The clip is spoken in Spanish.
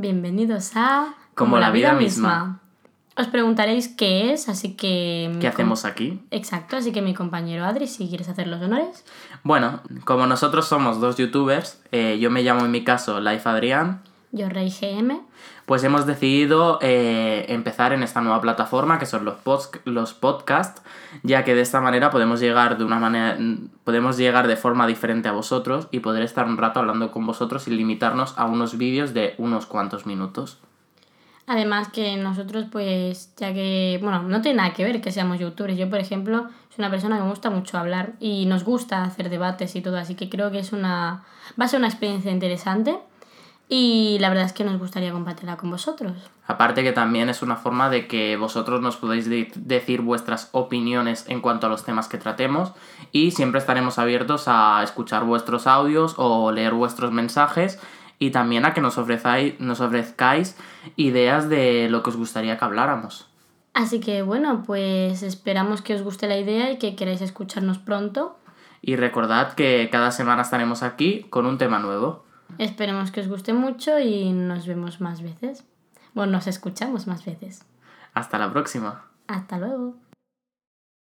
Bienvenidos a Como, la, vida, misma. Os preguntaréis qué es, así que... ¿Qué hacemos aquí? Exacto, así que mi compañero Adri, si quieres hacer los honores. Bueno, como nosotros somos dos youtubers, eh, yo me llamo en mi caso Life Adrián. Yo Rey GM. Pues hemos decidido eh, empezar en esta nueva plataforma que son los, los podcasts, ya que de esta manera podemos llegar de una manera podemos llegar de forma diferente a vosotros y poder estar un rato hablando con vosotros sin limitarnos a unos vídeos de unos cuantos minutos. Además que nosotros, pues, ya que, bueno, no tiene nada que ver que seamos youtubers. Yo, por ejemplo, soy una persona que me gusta mucho hablar y nos gusta hacer debates y todo, así que creo que es una, va a ser una experiencia interesante y la verdad es que nos gustaría compartirla con vosotros. Aparte que también es una forma de que vosotros nos podáis decir vuestras opiniones en cuanto a los temas que tratemos y siempre estaremos abiertos a escuchar vuestros audios o leer vuestros mensajes y también a que nos, ofrezáis, nos ofrezcáis ideas de lo que os gustaría que habláramos. Así que bueno, pues esperamos que os guste la idea y que queráis escucharnos pronto. Y recordad que cada semana estaremos aquí con un tema nuevo. Esperemos que os guste mucho y nos vemos más veces. Bueno, nos escuchamos más veces. Hasta la próxima. Hasta luego.